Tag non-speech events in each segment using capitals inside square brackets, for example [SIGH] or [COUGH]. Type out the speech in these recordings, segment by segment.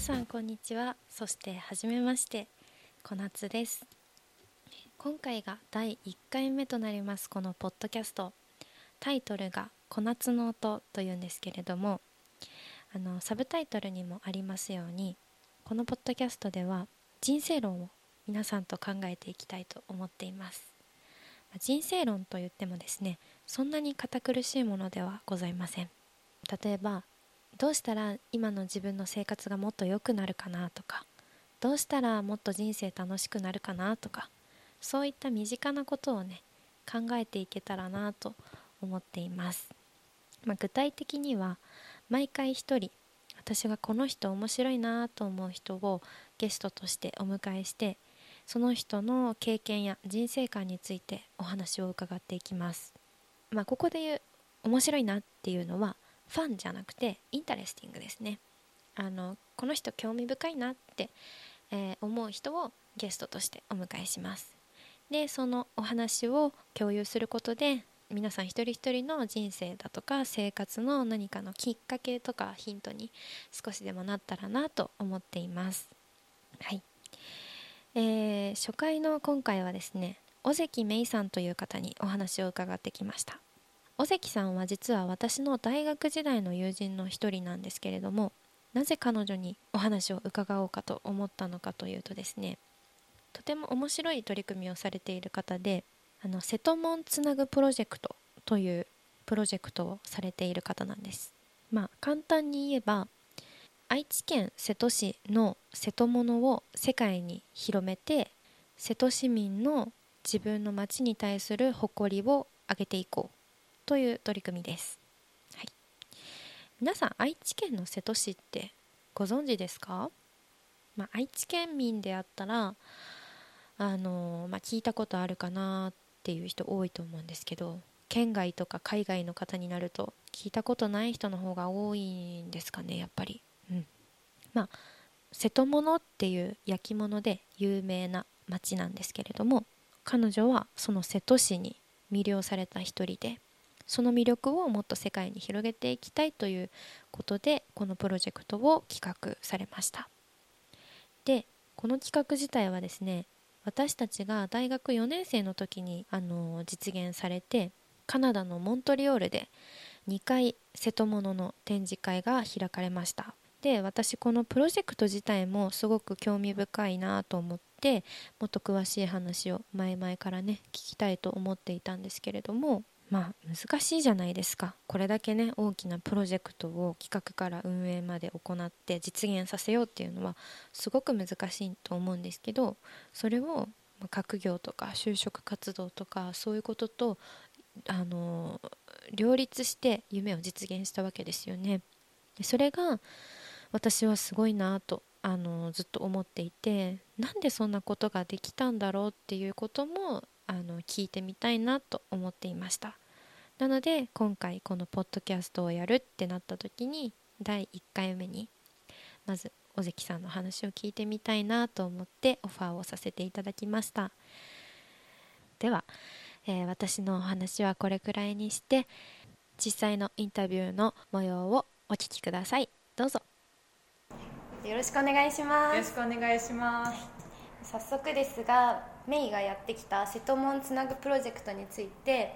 さんこんにちは。そしてはじめまして。小夏です。今回が第1回目となります。このポッドキャスト。タイトルが「小夏の音」というんですけれども。あのサブタイトルにもありますように。このポッドキャストでは人生論を皆さんと考えていきたいと思っています。人生論といってもですねそんなに堅苦しいものではございません。例えばどうしたら今の自分の生活がもっと良くなるかなとかどうしたらもっと人生楽しくなるかなとかそういった身近なことをね考えていけたらなと思っています、まあ、具体的には毎回一人私がこの人面白いなと思う人をゲストとしてお迎えしてその人の経験や人生観についてお話を伺っていきます、まあ、ここで言う面白いなっていうのは fun じゃなくて interesting ですね。あのこの人興味深いなって、えー、思う人をゲストとしてお迎えします。でそのお話を共有することで皆さん一人一人の人生だとか生活の何かのきっかけとかヒントに少しでもなったらなと思っています。はい、えー、初回の今回はですね尾関芽衣さんという方にお話を伺ってきました。尾関さんは実は私の大学時代の友人の一人なんですけれどもなぜ彼女にお話を伺おうかと思ったのかというとですねとても面白い取り組みをされている方であの瀬戸門つなぐプロジェクトというプロジェクトをされている方なんです。まあ簡単に言えば愛知県瀬戸市の瀬戸物を世界に広めて瀬戸市民の自分の町に対する誇りを上げていこうという取り組みです、はい、皆さん愛知県の瀬戸市ってご存知ですか、まあ、愛知県民であったらあのまあ、聞いたことあるかなっていう人多いと思うんですけど県外とか海外の方になると聞いたことない人の方が多いんですかねやっぱり。うん、まあ瀬戸物っていう焼き物で有名な町なんですけれども彼女はその瀬戸市に魅了された一人でその魅力をもっと世界に広げていきたいということでこのプロジェクトを企画されました。でこの企画自体はですね私たちが大学4年生の時にあの実現されてカナダのモントリオールで2回瀬戸物の展示会が開かれました。で私このプロジェクト自体もすごく興味深いなと思ってもっと詳しい話を前々からね聞きたいと思っていたんですけれどもまあ難しいじゃないですかこれだけね大きなプロジェクトを企画から運営まで行って実現させようっていうのはすごく難しいと思うんですけどそれを学業とか就職活動とかそういうこととあの両立して夢を実現したわけですよね。でそれが私はすごいなとあのずっと思っていてなんでそんなことができたんだろうっていうこともあの聞いてみたいなと思っていました。なので今回このポッドキャストをやるってなった時に第1回目にまず尾関さんの話を聞いてみたいなと思ってオファーをさせていただきました。では、えー、私のお話はこれくらいにして実際のインタビューの模様をお聞きください。どうぞ。よろしくお願いします。よろしくお願いします。早速ですがメイがやってきた瀬戸門つなぐプロジェクトについて、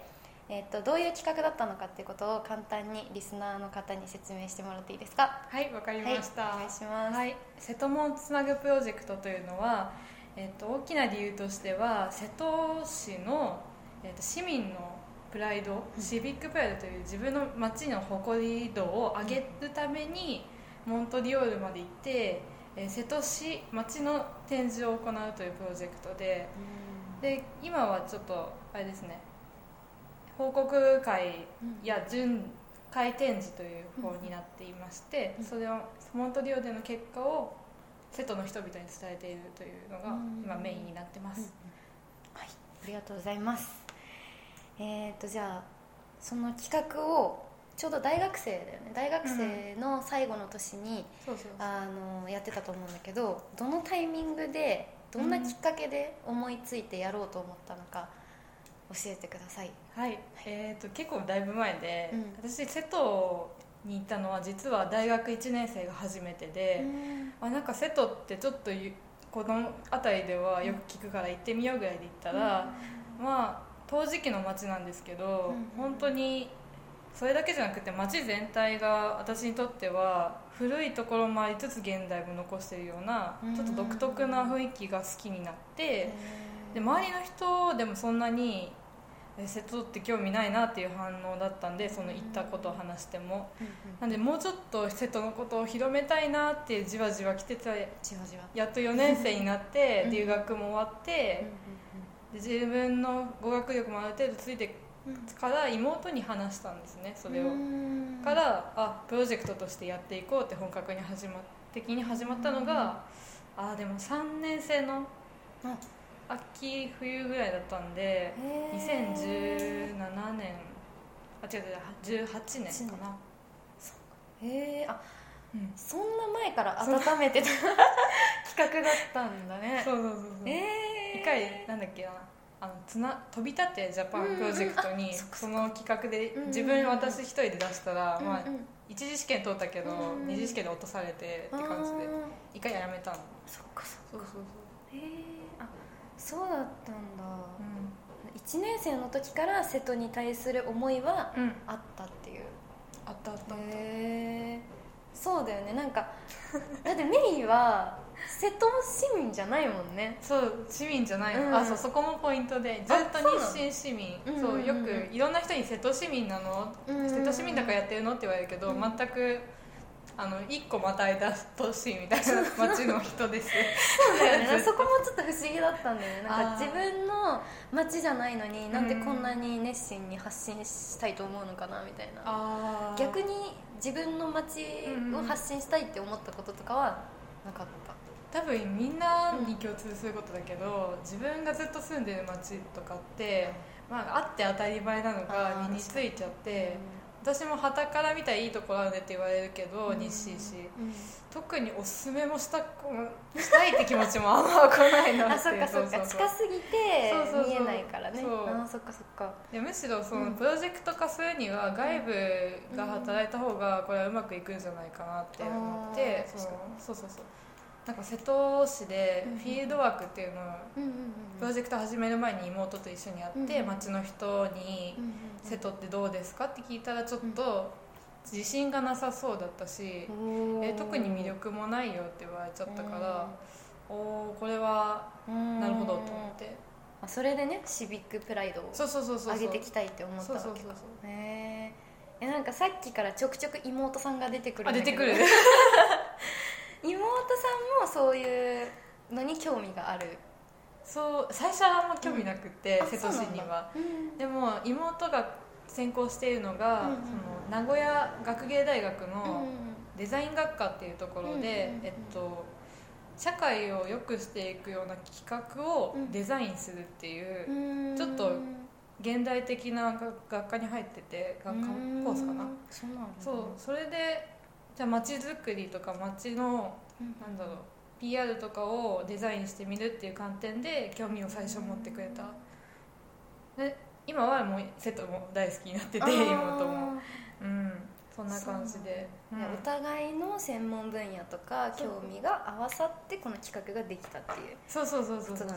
えーと、どういう企画だったのかっていうことを簡単にリスナーの方に説明してもらっていいですか？はいわかりました、はい、お願いします、はい、瀬戸門つなぐプロジェクトというのは、えーと、大きな理由としては瀬戸市の、えーと、市民のプライド、うん、シビックプライドという自分の街の誇り度を上げるために、モントリオールまで行ってえー、瀬戸市町の展示を行うというプロジェクトでで今はちょっとあれですね報告会や巡回展示という方になっていまして、それをモントリオでの結果を瀬戸の人々に伝えているというのが今メインになってます、はい。ありがとうございます。えっ、ー、とじゃあその企画をちょうど大学生だよね。大学生の最後の年にやってたと思うんだけどどのタイミングでどんなきっかけで思いついてやろうと思ったのか教えてください。はい、はい、えーと、結構だいぶ前で、うん、私瀬戸に行ったのは実は大学1年生が初めてで、あなんか瀬戸ってちょっとゆこの辺りではよく聞くから行ってみようぐらいで行ったら、まあ陶磁器の街なんですけど、うん。本当にそれだけじゃなくて街全体が私にとっては古いところもありつつ現代も残してるようなうん。ちょっと独特な雰囲気が好きになってで周りの人でもそんなにえ瀬戸って興味ないなっていう反応だったんでその行ったことを話しても。なんでもうちょっと瀬戸のことを広めたいなってじわじわ来てたじわじわ。やっと4年生になってうん。留学も終わってで自分の語学力もある程度ついてから妹に話したんですねそれを。からあプロジェクトとしてやっていこうって本格に始ま的に始まったのがあでも3年生のあ。秋冬ぐらいだったんで2017年あ違う違う18年かな、へえあうん、そんな前から温めてた [LAUGHS] 企画だったんだね。そうそうそうそう、ええ一回なんだっけなあのつな飛び立てジャパンプロジェクトにうんうんあその企画で自分私一人で出したら、まあうん。うん一次試験通ったけど、うんうん二次試験で落とされてって感じで一回やめたの。そっかそっそうかそうそう。へえあそうだったんだ。う1年生の時から瀬戸に対する思いはあったっていう。あったあったへえそうだよね。なんか [LAUGHS] だってメイは瀬戸市民じゃないもんね。そう市民じゃないの、うん。あそうそこもポイントでずっと日清市民。うんうんうん。そうよくいろんな人に瀬戸市民なの。瀬戸市民だからやってるのって言われるけど、うん。全くあの一個またいだ都市みたいな町の人です。そうだよね。[LAUGHS] そこもちょっと不思議だったんだよね。なんか自分の街じゃないのになんでこんなに熱心に発信したいと思うのかなみたいな。逆に自分の街を発信したいって思ったこととかはなかった多分みんなに共通することだけど、自分がずっと住んでる町とかって、まあ、あって当たり前なのあがー身についちゃって私も旗から見たらいいところあるねって言われるけど、うん。日清市。うん。特におすすめもしたしたいって気持ちもあんま来ないなってあそっかそっか。ううう。近すぎて見えないからね。そう。あそっかそっか。でむしろそうんのプロジェクト化するには外部が働いた方がこれはうまくいくん。じゃないかなって思って、あーそのそうそうそうなんか瀬戸市でフィールドワークっていうのをプロジェクト始める前に妹と一緒にやって、うん町の人にうんうん「瀬戸ってどうですか?」って聞いたらちょっと自信がなさそうだったし、うんえ特に魅力もないよって言われちゃったから、おおこれはうん。なるほどと思って、あそれでねシビックプライドを上げていきたいって思ったわけか。へええなんかさっきからちょくちょく妹さんが出てくるあんだけど。出てくる [LAUGHS] 妹さんもそういうのに興味がある。そう最初はあんま興味なくて、あ瀬戸市には。うんでも妹が専攻しているのが、うんうんその名古屋学芸大学うんのデザイン学科っていうところで、うんうんうんえっと、社会を良くしていくような企画をデザインするっていう、うん。ちょっと現代的な学学科に入ってて学科コースかな、そうそれでじゃあ街づくりとか街のうん。なんだろう PR とかをデザインしてみるっていう観点で興味を最初持ってくれた。で今はもう瀬戸も大好きになってて妹も。うんそんな感じで。そうなんだ。お互いの専門分野とか興味が合わさってこの企画ができたっていう。そうそうそうそうそう。だ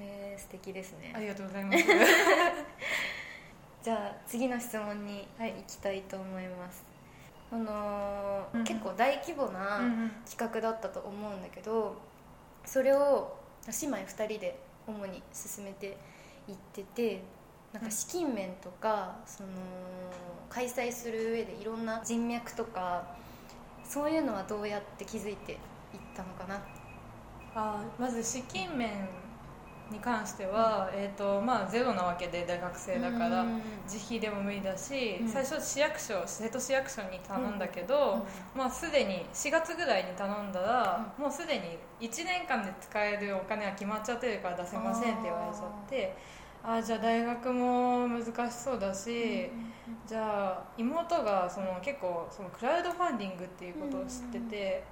え素敵ですね。ありがとうございます。[LAUGHS] じゃあ次の質問に行きたいと思います、あのーうんうん。結構大規模な企画だったと思うんだけどそれを姉妹2人で主に進めていっててなんか資金面とかその開催する上でいろんな人脈とかそういうのはどうやって築いていったのかな。あまず資金面に関しては、えーとまあ、ゼロなわけで大学生だからうん。自費でも無理だし、うん。最初市役所瀬戸市役所に頼んだけど、まあ、すでに4月ぐらいに頼んだら、もうすでに1年間で使えるお金は決まっちゃってるから出せませんって言われちゃってああじゃあ大学も難しそうだし、じゃあ妹がその結構そのクラウドファンディングっていうことを知ってて、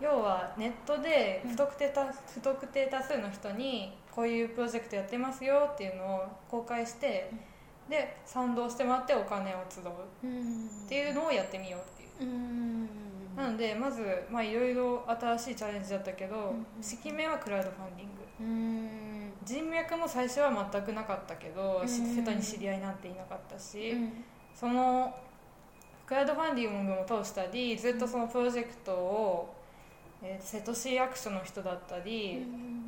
要はネットで不特定多不特定多数の人にこういうプロジェクトやってますよっていうのを公開してで賛同してもらってお金を集う。うん。っていうのをやってみようっていう。うん。なのでまずまあいろいろ新しいチャレンジだったけど、うん。式名はクラウドファンディング。うん。人脈も最初は全くなかったけど、瀬戸に知り合いなんていなかったし、うん。そのクラウドファンディングも通したりずっとそのプロジェクトを、えー瀬戸市役所の人だったり、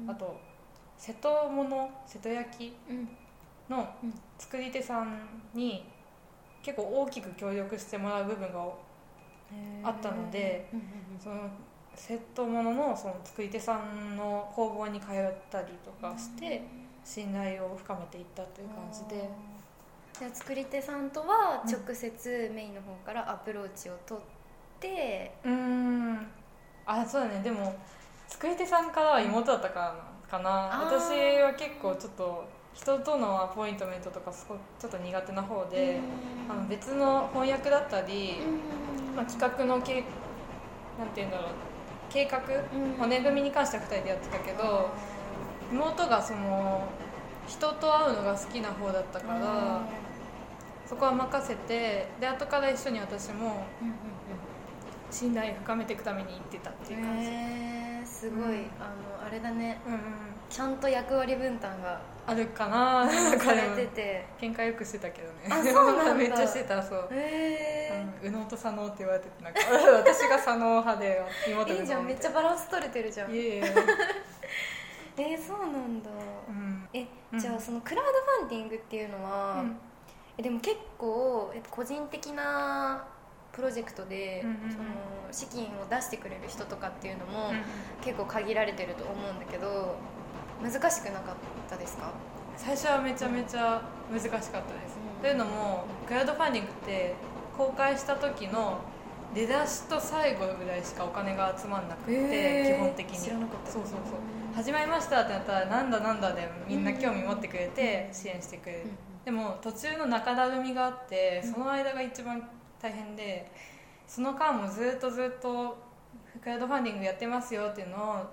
あと瀬戸物瀬戸焼うん。のうん。作り手さんに結構大きく協力してもらう部分があったのでうんその瀬戸物のその作り手さんの工房に通ったりとかして信頼を深めていったという感じで。じゃあ作り手さんとは直接メインの方からアプローチを取って、うーんあそうだね。でも作り手さんからは妹だったからかな。私は結構ちょっと人とのアポイントメントとかすごいちょっと苦手な方で、あの別の翻訳だったり、まあ、企画のけなんていうんだろう。計画、うん。骨組みに関しては2人でやってたけど妹がその人と会うのが好きな方だったから、そこは任せてで後から一緒に私も信頼深めていくために行ってたっていう感じ、へえすごい、うん。あのあれだね。うんうんちゃんと役割分担があるかなされてて。喧嘩よくしてたけどね。あそうなんだ。[LAUGHS] めっちゃしてたそう。へうん右脳と左脳って言われててなんか [LAUGHS] 私が左脳派で妹いいじゃんめっちゃバランス取れてるじゃん。いえいえ。[LAUGHS] えー、そうなんだ、うん。えうん。じゃあそのクラウドファンディングっていうのは、うん。えでも結構やっぱ個人的なプロジェクトで、その資金を出してくれる人とかっていうのも、うん結構限られてると思うんだけど難しくなかったですか？最初はめちゃめちゃ難しかったです、うん。というのもクラウドファンディングって公開した時の出だしと最後ぐらいしかお金が集まんなくて、へー。基本的に。知らなかった。そうそうそう。始まりましたってなったらなんだなんだでみんな興味持ってくれて支援してくれる、うん。でも途中の中だるみがあってその間が一番大変でその間もずっとずっとクラウドファンディングやってますよっていうのを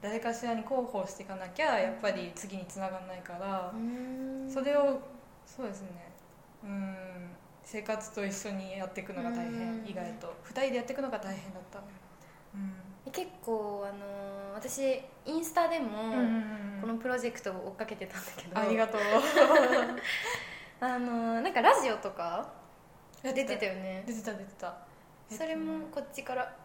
誰かしらに広報していかなきゃやっぱり次につながらないからうん。それをそうですね。うん。生活と一緒にやっていくのが大うん。変意外と。2人でやっていくのが大変だった。うん。結構あのー私インスタでも、このプロジェクトを追っかけてたんだけど。ありがとう。[LAUGHS] あのーなんかラジオとか出てたよね。出てた出てた。それもこっちから？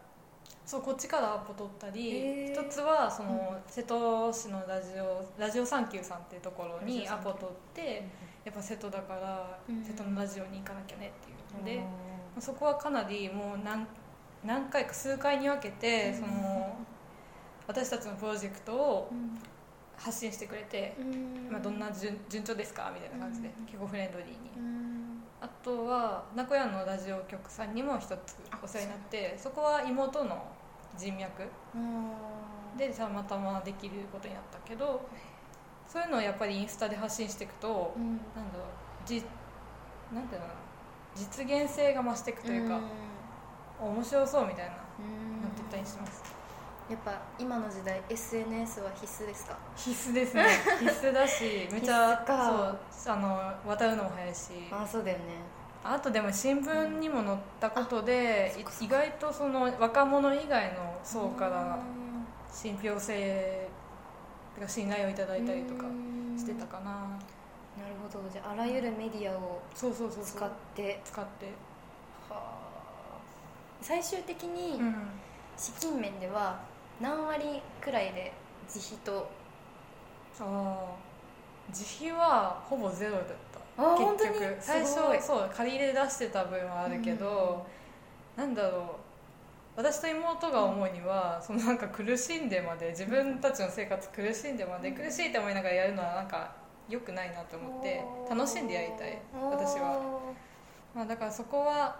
そうこっちからアポ取ったり一つはその、瀬戸市のラジオラジオサンキューさんっていうところにアポ取ってやっぱ瀬戸だから、うん。瀬戸のラジオに行かなきゃねっていうので、そこはかなりもう何何回か数回に分けて、うん。その私たちのプロジェクトをうん。発信してくれて、うん。まあ、どんな順順調ですか？みたいな感じで、うん。結構フレンドリーに、うんあとは名古屋のラジオ局さんにも一つお世話になってそこは妹の人脈うんでたまたまできることになったけどそういうのをやっぱりインスタで発信していくと、うん。なんだろうじなんていうの実現性が増していくというか、面白そうみたいななうん。っていったりします？やっぱ今の時代 SNS は必須ですか？必須ですね。[LAUGHS] 必須だしめちゃそうあの渡るのも早いし。あそうだよね。あとでも新聞にも載ったことで、そっかそっ意外とその若者以外の層からうん。信憑性が信頼をいただいたりとかしてたかな。なるほど。じゃああらゆるメディアをそうそうそうそう。使って。使って。最終的にうん。資金面では何割くらいで自費と？ああ自費はほぼゼロだった。あー本当に？結局。最初そう借り入れ出してた分はあるけど、なんだろう。私と妹が思うには、そのなんか苦しんでまで自分たちの生活苦しんでまで、苦しいって思いながらやるのはなんか良くないなと思って楽しん。でやりたい私は、まあ、だからそこは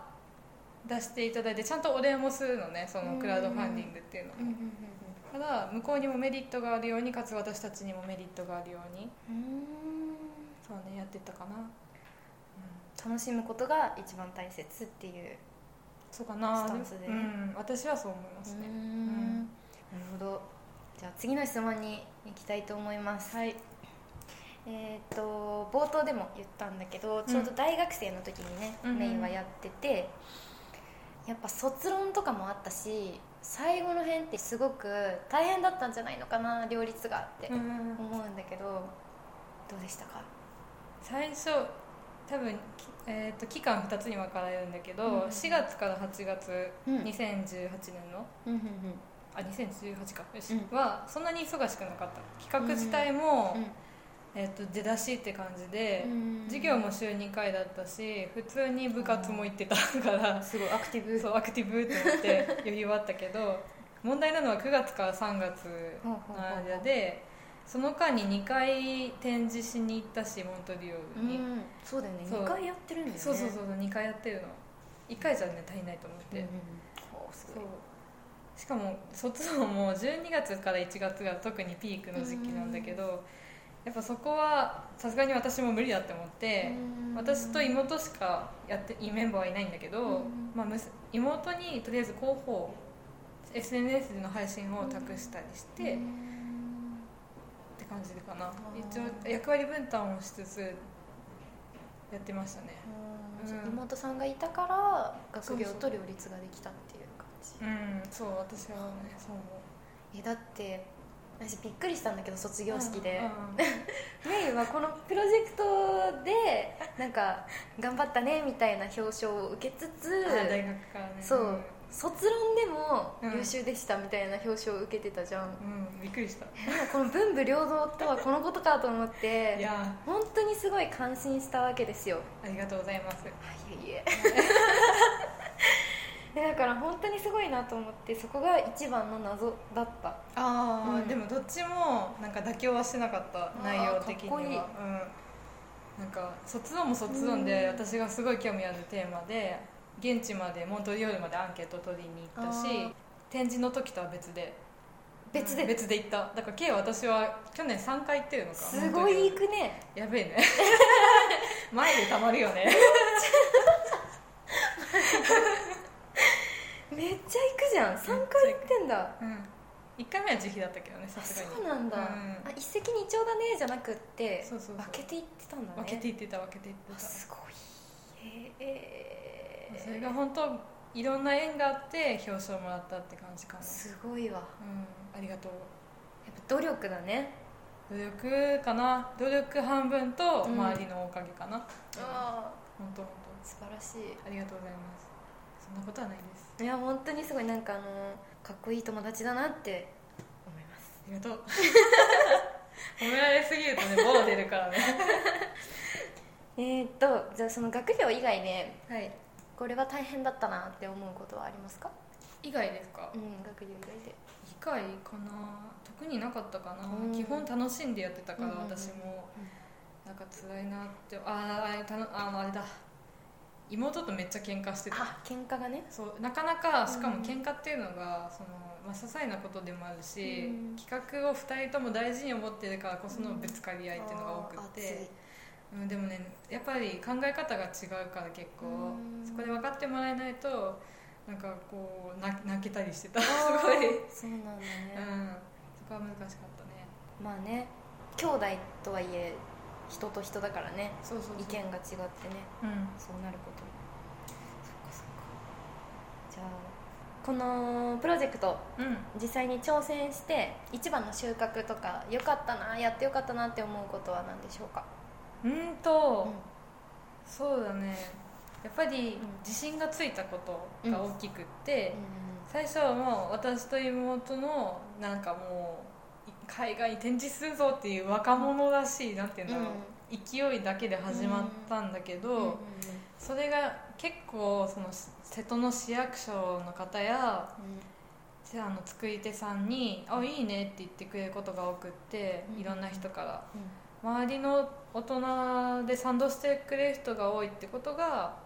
出していただいてちゃんとお礼もするのねそのクラウドファンディングっていうのも、だ向こうにもメリットがあるようにかつ私たちにもメリットがあるようにうんうん。そうねやってったかな、楽しむことが一番大切っていうそうかな。スタンスで。うん、私はそう思いますね、ん。なるほど。じゃあ次の質問に行きたいと思います。はい。えー、と冒頭でも言ったんだけどちょうど大学生の時にね、うん。メインはやってて、やっぱ卒論とかもあったし最後の辺ってすごく大変だったんじゃないのかな両立がって思うんだけど、どうでしたか？最初多分、きえー、と期間2つに分かれるんだけど、うん4月から8月、うん。2018年のうんうんあ2018か。よし、うん。はそんなに忙しくなかった。企画自体も、うんえー、と出だしって感じで、うん。授業も週2回だったし普通に部活も行ってたから、すごいアクティブ。そうアクティブって思って [LAUGHS] 余裕はあったけど問題なのは9月から3月の間でその間に2回展示しに行ったしモントリオールに、うん。そうだよね。そう。2回やってるんだよね。そうそうそう2回やってるの。1回じゃね足りないと思って、うんうんおすそう。ごいしかも卒論も12月から1月が特にピークの時期なんだけど、やっぱそこはさすがに私も無理だって思って、うん。私と妹しかやっていいメンバーはいないんだけど、うん。まあ、妹にとりあえず広報 SNS での配信を託したりして、って感じかな。一応役割分担をしつつやってましたね。うん。妹さんがいたから学業と両立ができたっていう感じ。うん。そう私はねそう思う。えだって私びっくりしたんだけど卒業式で、うん [LAUGHS] メイはこのプロジェクトでなんか頑張ったねみたいな表彰を受けつつあ大学からね。そう、卒論でもうん。優秀でしたみたいな表彰を受けてたじゃん、うん、うん、びっくりした。この文武両道とはこのことかと思っいてや。本当にすごい感心したわけですよ。ありがとうございます。あいえいえ。で [LAUGHS] だから本当にすごいなと思ってそこが一番の謎だった。ああ、うん。でもどっちもなんか妥協はしなかった内容的には。うん、なんか卒論も卒論でうん。私がすごい興味あるテーマで現地までモントリオールまでアンケート取りに行ったし展示の時とは別で。別で？うん別で行った。だから計私は去年3回行ってるのか。すごい行くくねやべえね。[LAUGHS] 前でたまるよね [LAUGHS] めっちゃ行くじゃん。3回行ってんだ。うん。1回目は自費だったけどねさあすがに。そうなんだ、うん。あ一石二鳥だねじゃなくってそうそう分けていってたんだね。分けていってた分けていってた。あすごい。へえそれが本当いろんな縁があって表彰もらったって感じかな。すごいわ。うん。ありがとう。やっぱ努力だね。努力かな。努力半分とうん周りのおかげかな、ああ本当本素晴らしい。当ありがとうございますそんなことはないです。いや本当にすごいなんかあのかっこいい友達だなって思います。ありがとう。褒められすぎるとねボロ出るからね。[LAUGHS] えー、っとじゃあその学業以外ではい。これは大変だったなって思うことはありますか？以外ですか？うん学業以外で。以外かな。特になかったかな、うん。基本楽しんでやってたから、うんうんうん私も。なんか辛いなって。あーあたのあのあれだ妹とめっちゃ喧嘩してた。あ喧嘩がね。そうなかなかしかもうん喧嘩っていうのがその、まあ、些細なことでもあるし、うん。企画を2人とも大事に思ってるからこそのぶつかり合いっていうのが多くて、うん、でもねやっぱり考え方が違うから結構うん。そこで分かってもらえないとなんかこう泣泣けたりしてた。[LAUGHS] すごい、うん、そうなんだね、そこは難しかったね。まあね兄弟とはいえ人と人だからね。そうそうそう。意見が違ってね。うん。そうなること。そっかそっか。じゃあこのプロジェクトうん。実際に挑戦して一番の収穫とか良かったなやってよかったなって思うことは何でしょうか？うんと、うん。そうだね。やっぱりうん。自信がついたことが大きくって、う最初はもう私と妹のなんかもう海外に展示するぞっていう若者らしいなんていうんだろう、勢いだけで始まったんだけど、それが結構その瀬戸の市役所の方やじゃああの作り手さんに「あいいね」って言ってくれることが多くってうん。いろんな人から。うん。周りの大人で賛同してくれる人が多いってことが、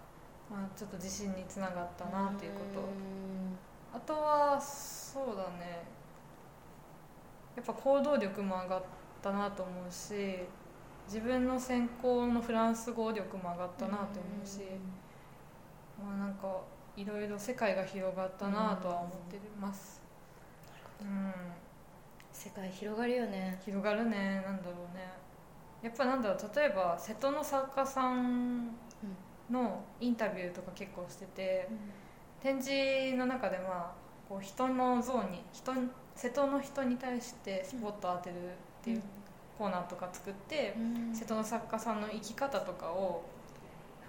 まあ、ちょっと自信につながったなっていうこと。うん。あとはそうだねやっぱ行動力も上がったなと思うし自分の専攻のフランス語力も上がったなと思うし、まあなんかいろいろ世界が広がったなとは思ってます。うん。世界広がるよね。広がるねなんだろうね。やっぱなんだろう例えば瀬戸の作家さんのインタビューとか結構してて展示の中でまあこう人の像に人瀬戸の人に対してスポットを当てるっていうコーナーとか作って、瀬戸の作家さんの生き方とかを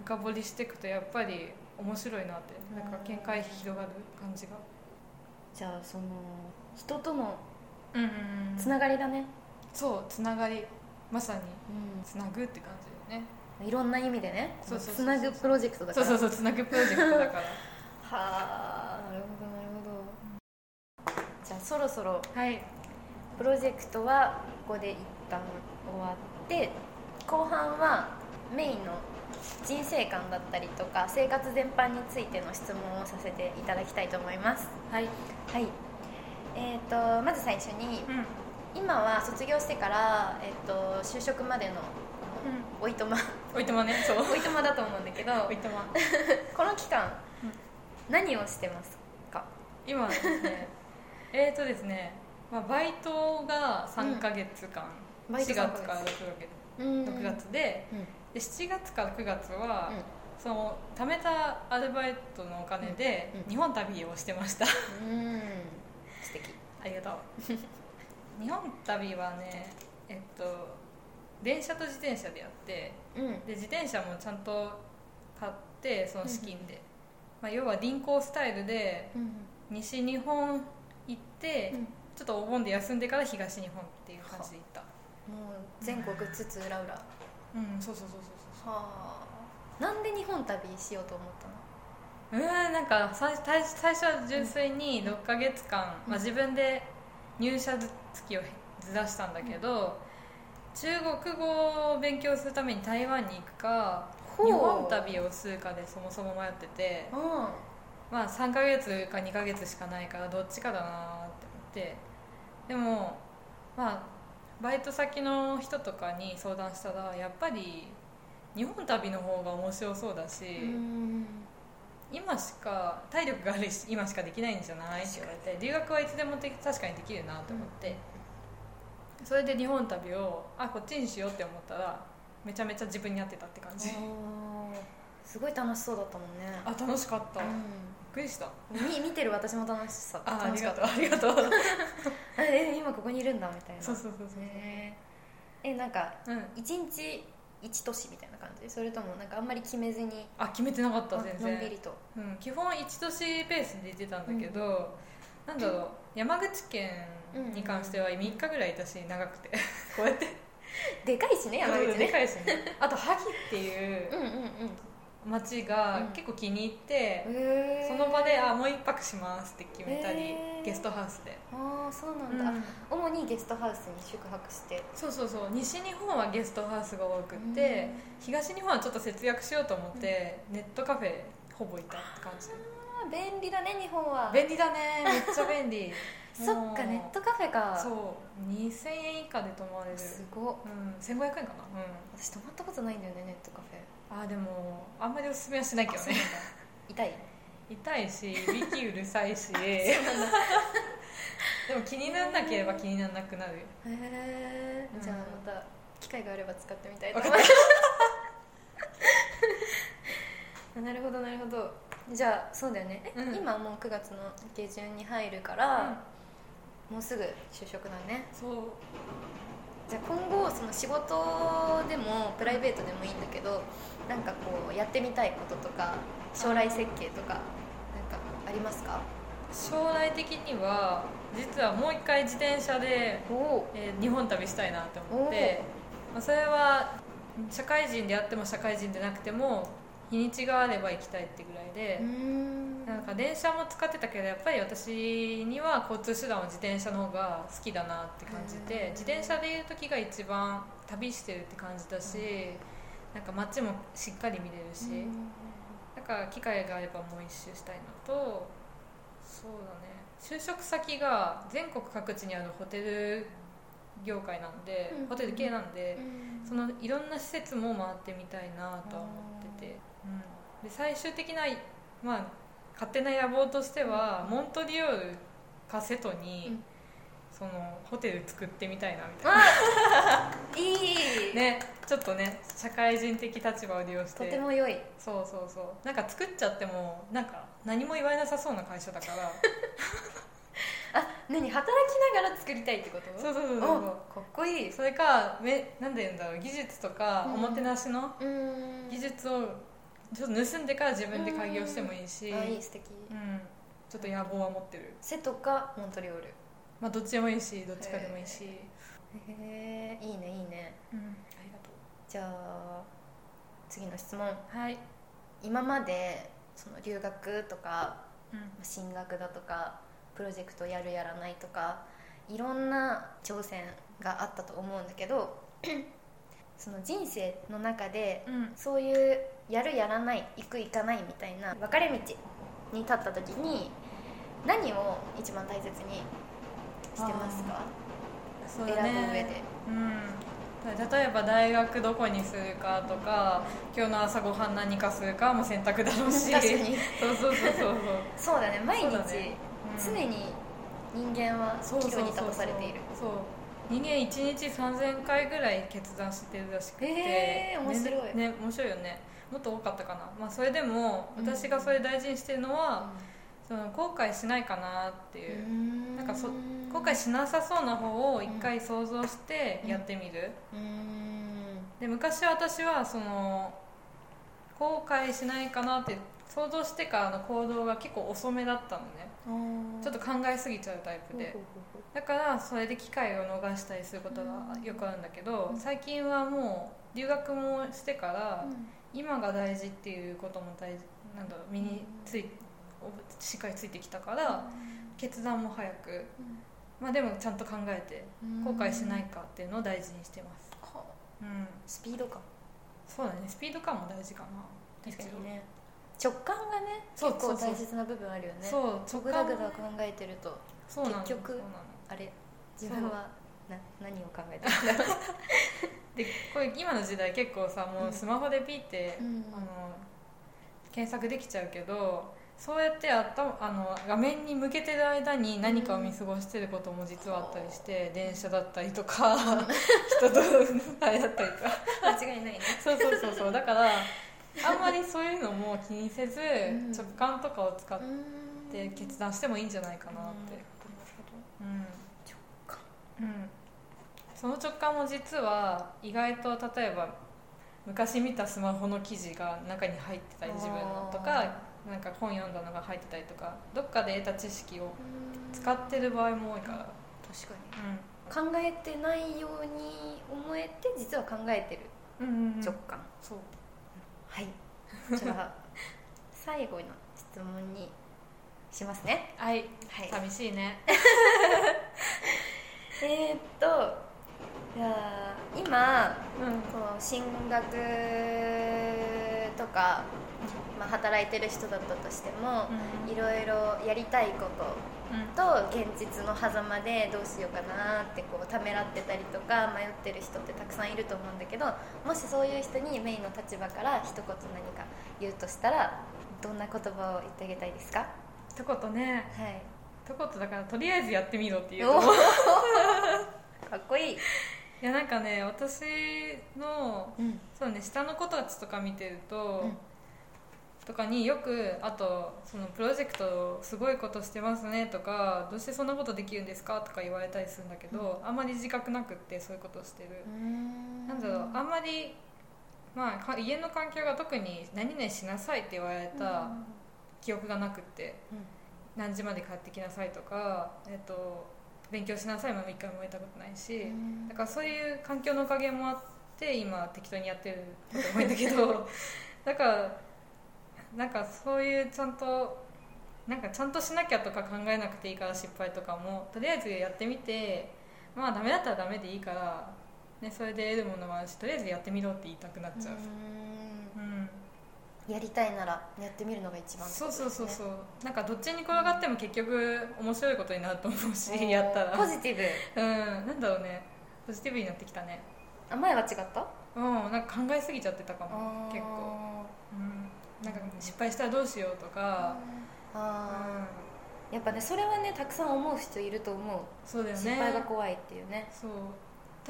深掘りしていくとやっぱり面白いなってなんか見解広がる感じが。じゃあその人とのうんうんつながりだね、そうつながり。まさにうつなぐって感じだよね。ん、いろんな意味でね。そうそうそう。つなぐプロジェクトだから。そうそうそうつなぐプロジェクトだから。[LAUGHS] はあそろそろはい。プロジェクトはここで一旦終わって後半はメインの人生観だったりとか生活全般についての質問をさせていただきたいと思います。はい。はい。えー、とまず最初にうん。今は卒業してから、えー、と就職までのおいとま。おいとまねそう。[LAUGHS] おいとまだと思うんだけどおいとま。[LAUGHS] この期間、うん。何をしてますか？今はですね [LAUGHS] えーとですね、まあ、バイトが3か月間、バイト4月から6月うん。6月でうん。で7月から9月は、うん。その貯めたアルバイトのお金でうん。日本旅をしてました。うん。素敵。ありがとう。[LAUGHS] 日本旅はねえっと電車と自転車でやってうん。で自転車もちゃんと買ってその資金で、まあ、要は輪行スタイルでうん。西日本行って、うん。ちょっとお盆で休んでから東日本っていう感じで行った。もう全国津々浦々。はうんそうそうそうそうあ。なんで日本旅しようと思ったの？そううんなんか最最最初は純粋に6ヶ月間、うん。まあ、自分で入社月をずらしたんだけど、中国語を勉強するために台湾に行くか日本旅をするかでそもそも迷ってて。うまあ3ヶ月か2ヶ月しかないからどっちかだなって思って。でもまあバイト先の人とかに相談したらやっぱり日本旅の方が面白そうだし、ん。今しか体力があるし今しかできないんじゃない？って言われて留学はいつでもで確かにできるなと思って、それで日本旅をあこっちにしようって思ったらめちゃめちゃ自分に合ってたって感じ。すごい楽しそうだったもんね。あ楽しかった、うびっくりした。ん、み見てる私も楽しさ。あありがとう。ありがとう。あ [LAUGHS] え今ここにいるんだみたいな。そうそうそうそう。へー。えなんかうん。一日一都市みたいな感じそれともなんかあんまり決めずにあ決めてなかったあ全然のんびりとうん、基本一都市ペースで行ってたんだけど、なんだろう山口県に関しては3日ぐらいいたし長くてこうやってでかいしね山口ねでかいしねあと萩っていううんうんうん町がうん。結構気に入って、へー。その場であもう一泊しますって決めたり、ゲストハウスで、ああそうなうん。だ、あ主にゲストハウスに宿泊して。そうそうそう。西日本はゲストハウスが多くって、東日本はちょっと節約しようと思って、ネットカフェほぼいたって感じ便利だね日本は。便利だねめっちゃ便利。[LAUGHS] そっかネットカフェか。そう。2000円以下で泊まれる。すごっ。うん。1500円かな。うん。私泊まったことないんだよねネットカフェ。あーでもあんまりおすすめはしないけどね。痛い？痛いしいびきうるさいし。[LAUGHS] [LAUGHS] でも気にならなければ気にならなくなるへえうん。じゃあまた機会があれば使ってみたいと思います。なるほどなるほどじゃあそうだよね、えうん。今もう9月の下旬に入るから、もうすぐ就職だね。そう。じゃあ今後その仕事でもプライベートでもいいんだけどなんかこうやってみたいこととか将来設計とかなんかありますか？将来的には実はもう一回自転車で、えー日本旅したいなって思って、まあ、それは社会人であっても社会人でなくても日にちがあれば行きたいってぐらいで、うん。なんか電車も使ってたけどやっぱり私には交通手段は自転車の方が好きだなって感じうん。て自転車でいる時が一番旅してるって感じだし、なんか街もしっかり見れるし、だから機会があればもう一周したいのとそうだね。就職先が全国各地にあるホテル業界なんで、うん。ホテル系なんで、うん。そのいろんな施設も回ってみたいなとは思ってて、うん、で最終的な、まあ、勝手な野望としては、モントリオールか瀬戸に、うん。そのホテル作ってみたいなみたいあいい、な [LAUGHS] ねちょっとね社会人的立場を利用して。とても良い。そうそうそう。なんか作っちゃってもなんか何も言われなさそうな会社だから。あ [LAUGHS] 何働きながら作りたいってこと？そうそうそうそう。おかっこいい。それかめなんで言うんだろう。技術とかうん。おもてなしのうん。技術をちょっと盗んでから自分で開業してもいいし、あいい素敵。うん、ちょっと野望は持ってる。瀬戸かモントリオール。まあどっちでもいいしどっちかでもいいし、へえいいねいいね。うん、ありがとじゃあ次の質問。うはい、今までその留学とかうん。進学だとかプロジェクトやるやらないとかいろんな挑戦があったと思うんだけど [CLEARS THROAT] その人生の中でうん。そういうやるやらない行く行かないみたいな分かれ道に立った時に何を一番大切にしてますか？そう選ぶ上で。うん、例えば大学どこにするかとか今日の朝ごはん何かするかも選択だろうし。確かに。[LAUGHS] そうそうそうそうそう。[LAUGHS] だね。毎日常に人間は岐路に立たされている。そう人間1日3000回ぐらい決断してるらしくて。へー面白い。ねね面白いよね。もっと多かったかな、まあ、それでもうん。私がそれ大事にしてるのは、その後悔しないかなっていう、なんかそ後悔しなさそうな方を一回想像してやってみる、うん。で昔私はその後悔しないかなって想像してからの行動が結構遅めだったのね。ちょっと考えすぎちゃうタイプで。だからそれで機会を逃したりすることがよくあるんだけど最近はもう留学もしてから今が大事っていうことも大事なんだろう身についしっかりついてきたから決断も早くまあでもちゃんと考えて後悔しないかっていうのを大事にしてます。はうん。スピード感。そうだね。スピード感も大事かな。確かにね直感がねそう結構大切な部分あるよね。そうグダグダ考えてるとそうなの結局あれ自分はな何を考えてるんだろうでこれ今の時代結構さもうスマホでピーって、うん。あの検索できちゃうけどそうやって頭あの画面に向けてる間に何かを見過ごしてることも実はあったりして、電車だったりとか [LAUGHS] 人とあれだったりとか。[LAUGHS] 間違いないね。そうそうそうそう。だからあんまりそういうのも気にせず、ん。直感とかを使っうん。て決断してもいいんじゃないかなって、うん。感うん、その直感も実は意外と例えば昔見たスマホの記事が中に入ってたり自分のとかなんか本読んだのが入ってたりとかどっかで得た知識を使ってる場合も多いから、確かに。考えてないように思えて実は考えてる。うん、うんうんうん。直感、そうはい。[LAUGHS] じゃあ最後の質問にしますね。はい。はい。寂しいね。[LAUGHS] えー、っとじゃあ今うん。こう進学とか、まあ、働いてる人だったとしても、いろいろやりたいことと現実の狭間でどうしようかなってこうためらってたりとか迷ってる人ってたくさんいると思うんだけどもしそういう人にメインの立場から一言何か言うとしたらどんな言葉を言ってあげたいですか？一言ね。はい。一言だからとりあえずやってみろっていう [LAUGHS] かっこいい、やなんかね私のうん。そうね下の子たちとか見てると、うん。とかによくあとそのプロジェクトすごいことしてますねとかどうしてそんなことできるんですか？とか言われたりするんだけど、あん。まり自覚なくってそういうことしてる、なんだろうあんまり、まあ、か家の環境が特に何々しなさいって言われた記憶がなくって、何時まで帰ってきなさいとか、えっと、勉強しなさいも一回も言ったことないし、だからそういう環境のおかげもあって今適当にやってることが多いんだけど [LAUGHS] だからなんかそういうちゃんとなんかちゃんとしなきゃとか考えなくていいから失敗とかもとりあえずやってみてまあダメだったらダメでいいから、ね、それで得るものもあるしとりあえずやってみろって言いたくなっちゃう、うんやりたいならやってみるのが一番ってそうそうそうそう。なんかどっちに転がっても結局面白いことになると思うしおーやったら。ポジティブ。うん。なんだろうね。ポジティブになってきたね。あ前は違った？うん。なんか考えすぎちゃってたかも。結構、うん、なんか失敗したらどうしようとか、あうん、ーやっぱねそれはねたくさん思う人いると思う、そうだよね。失敗が怖いっていうね。そう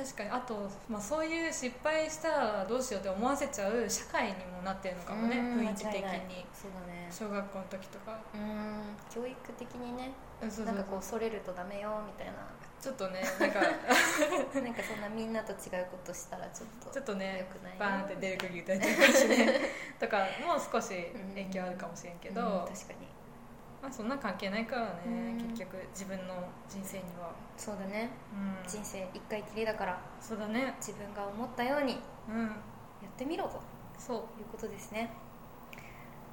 確かに。あと、まあ、そういう失敗したらどうしようって思わせちゃう社会にもなってるのかもね。うん。雰囲気的に。そうだね。小学校の時とか。うん。教育的にね。なんかこうそれるとダメよみたいな。ちょっとね [LAUGHS] なんか。[LAUGHS] なんかそんなみんなと違うことしたらちょっとちょっとね良くないよ。バーンって出る釘打たれちゃうしねとかもう少し影響あるかもしれんけど、うん確かにまあ、そんな関係ないからね、うん。結局自分の人生には、そうだね。うん、人生一回きりだからそうだね。自分が思ったようにやうん。ってみろと。そう。いうことですね。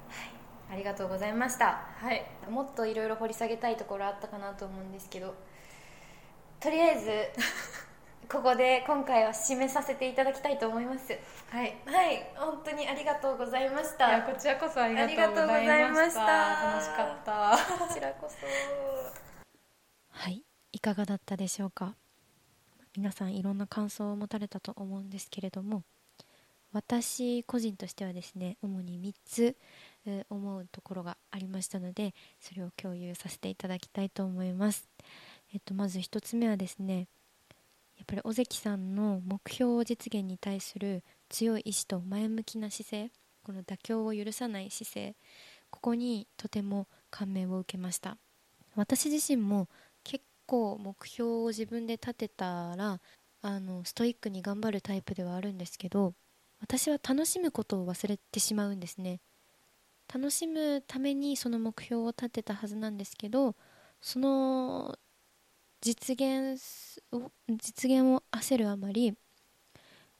はい。ありがとうございました。はい。もっといろいろ掘り下げたいところあったかなと思うんですけどとりあえず [LAUGHS] ここで今回は締めさせていただきたいと思います。はい。はい。本当にありがとうございましいやたこちらこそありがとうございました。楽しかった。こちらこそ。はい。いかがだったでしょうか？皆さんいろんな感想を持たれたと思うんですけれども私個人としてはですね主に3つ、えー思うところがありましたのでそれを共有させていただきたいと思います、えっと、まず1つ目はですねやっぱり尾関さんの目標実現に対する強い意志と前向きな姿勢この妥協を許さない姿勢ここにとても感銘を受けました。私自身も結構目標を自分で立てたらあのストイックに頑張るタイプではあるんですけど私は楽しむことを忘れてしまうんですね。楽しむためにその目標を立てたはずなんですけどその実現を実現を焦るあまり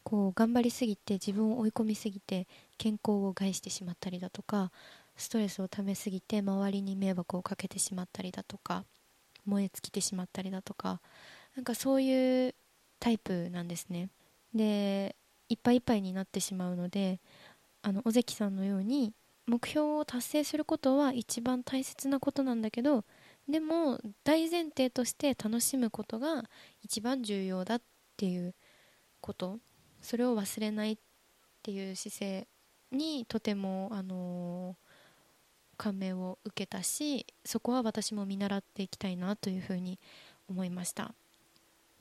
こう頑張りすぎて自分を追い込みすぎて健康を害してしまったりだとかストレスをためすぎて周りに迷惑をかけてしまったりだとか燃え尽きてしまったりだとかなんかそういうタイプなんですね。でいっぱいいっぱいになってしまうのであの尾関さんのように目標を達成することは一番大切なことなんだけどでも大前提として楽しむことが一番重要だっていうこと。それを忘れないっていう姿勢にとてもあの感銘を受けたしそこは私も見習っていきたいなというふうに思いました。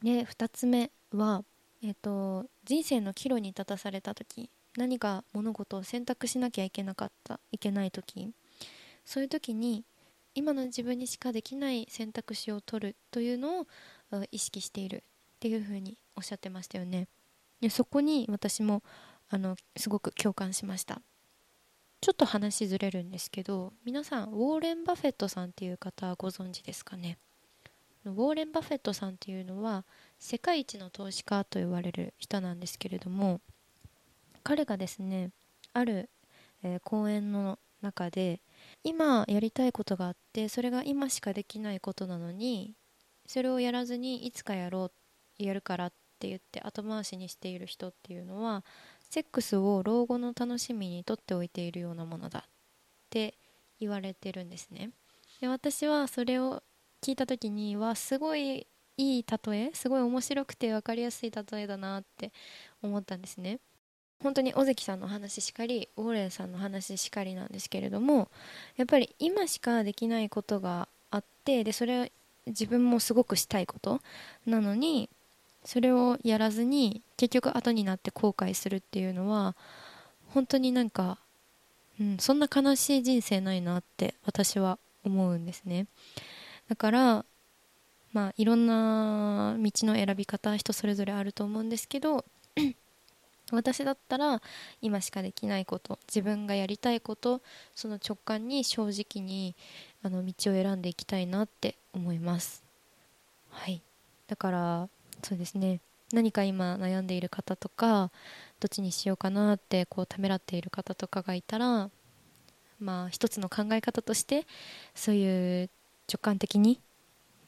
で2つ目は、えー、と人生の岐路に立たされた時何か物事を選択しなきゃいけなかったいけない時。そういう時に今の自分にしかできない選択肢を取るというのを意識している。っていうふうにおっしゃってましたよね。でそこに私もあのすごく共感しました。ちょっと話ずれるんですけど皆さんウォーレン・バフェットさんっていう方ご存知ですかね？ウォーレン・バフェットさんっていうのは世界一の投資家と言われる人なんですけれども彼がですねある、えー講演の中で今やりたいことがあってそれが今しかできないことなのにそれをやらずにいつかやろうやるからって言って後回しにしている人っていうのはセックスを老後の楽しみにとっておいているようなものだって言われてるんですね。で私はそれを聞いた時にはすごいいい例えすごい面白くて分かりやすい例えだなって思ったんですね。本当に尾関さんの話しかりウォーレンさんの話しかりなんですけれどもやっぱり今しかできないことがあってでそれ自分もすごくしたいことなのにそれをやらずに結局後になって後悔するっていうのは本当になんか、うん、そんな悲しい人生ないなって私は思うんですね。だからまあいろんな道の選び方人それぞれあると思うんですけど私だったら今しかできないこと自分がやりたいことその直感に正直にあの道を選んでいきたいなって思います。はい。だからそうですね。何か今悩んでいる方とかどっちにしようかなってこうためらっている方とかがいたらまあ一つの考え方としてそういう直感的に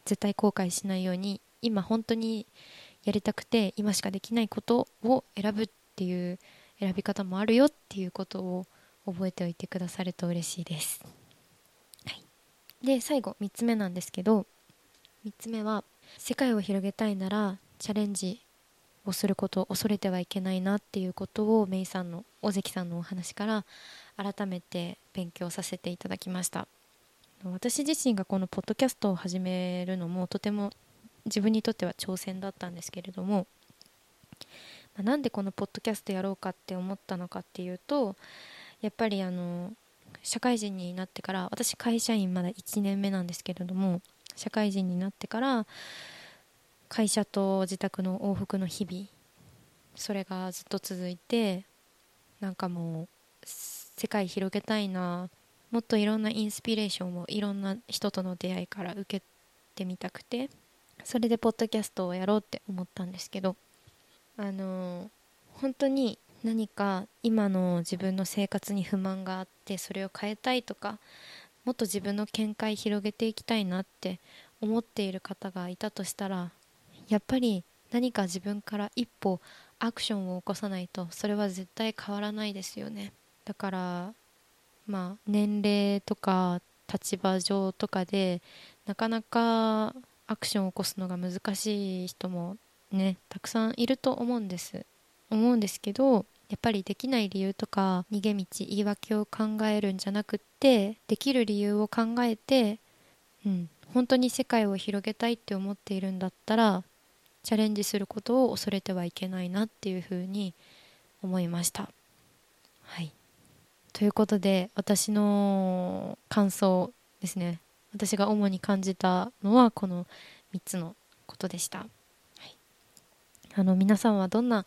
絶対後悔しないように今本当にやりたくて今しかできないことを選ぶっていう選び方もあるよっていうことを覚えておいてくださると嬉しいです、はい、で最後3つ目なんですけど3つ目は世界を広げたいならチャレンジをすることを恐れてはいけないなっていうことをメイさんの尾関さんのお話から改めて勉強させていただきました。私自身がこのポッドキャストを始めるのもとても自分にとっては挑戦だったんですけれども、なんでこのポッドキャストやろうかって思ったのかっていうとやっぱりあの社会人になってから私会社員まだ1年目なんですけれども社会人になってから会社と自宅の往復の日々それがずっと続いてなんかもう世界広げたいなもっといろんなインスピレーションをいろんな人との出会いから受けてみたくてそれでポッドキャストをやろうって思ったんですけどあの本当に何か今の自分の生活に不満があってそれを変えたいとかもっと自分の見解広げていきたいなって思っている方がいたとしたらやっぱり何か自分から一歩アクションを起こさないとそれは絶対変わらないですよね。だからまあ年齢とか立場上とかでなかなかアクションを起こすのが難しい人もねたくさんいると思うんです。思うんですけどやっぱりできない理由とか逃げ道言い訳を考えるんじゃなくってできる理由を考えて、うん、本当に世界を広げたいって思っているんだったらチャレンジすることを恐れてはいけないなっていうふうに思いました。はい。ということで私の感想ですね。私が主に感じたのはこの3つのことでした、あの皆さんはどんな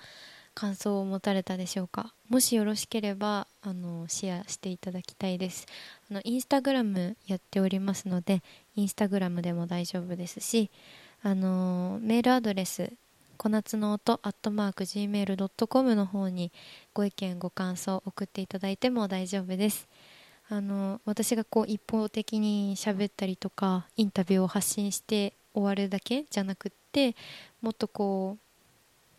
感想を持たれたでしょうか？もしよろしければあのシェアしていただきたいです。あのインスタグラムやっておりますのでインスタグラムでも大丈夫ですしあのメールアドレス小夏の音アットマーク Gmail.com の方にご意見ご感想送っていただいても大丈夫です。あの私がこう一方的に喋ったりとかインタビューを発信して終わるだけじゃなくってもっとこう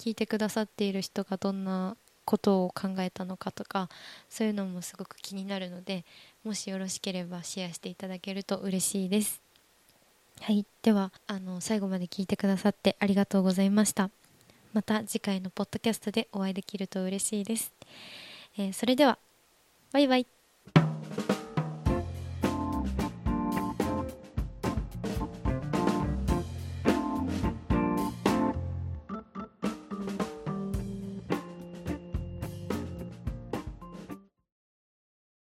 聞いてくださっている人がどんなことを考えたのかとかそういうのもすごく気になるのでもしよろしければシェアしていただけると嬉しいです。はいではあの最後まで聞いてくださってありがとうございました。また次回のポッドキャストでお会いできると嬉しいです、えー、それではバイバイ。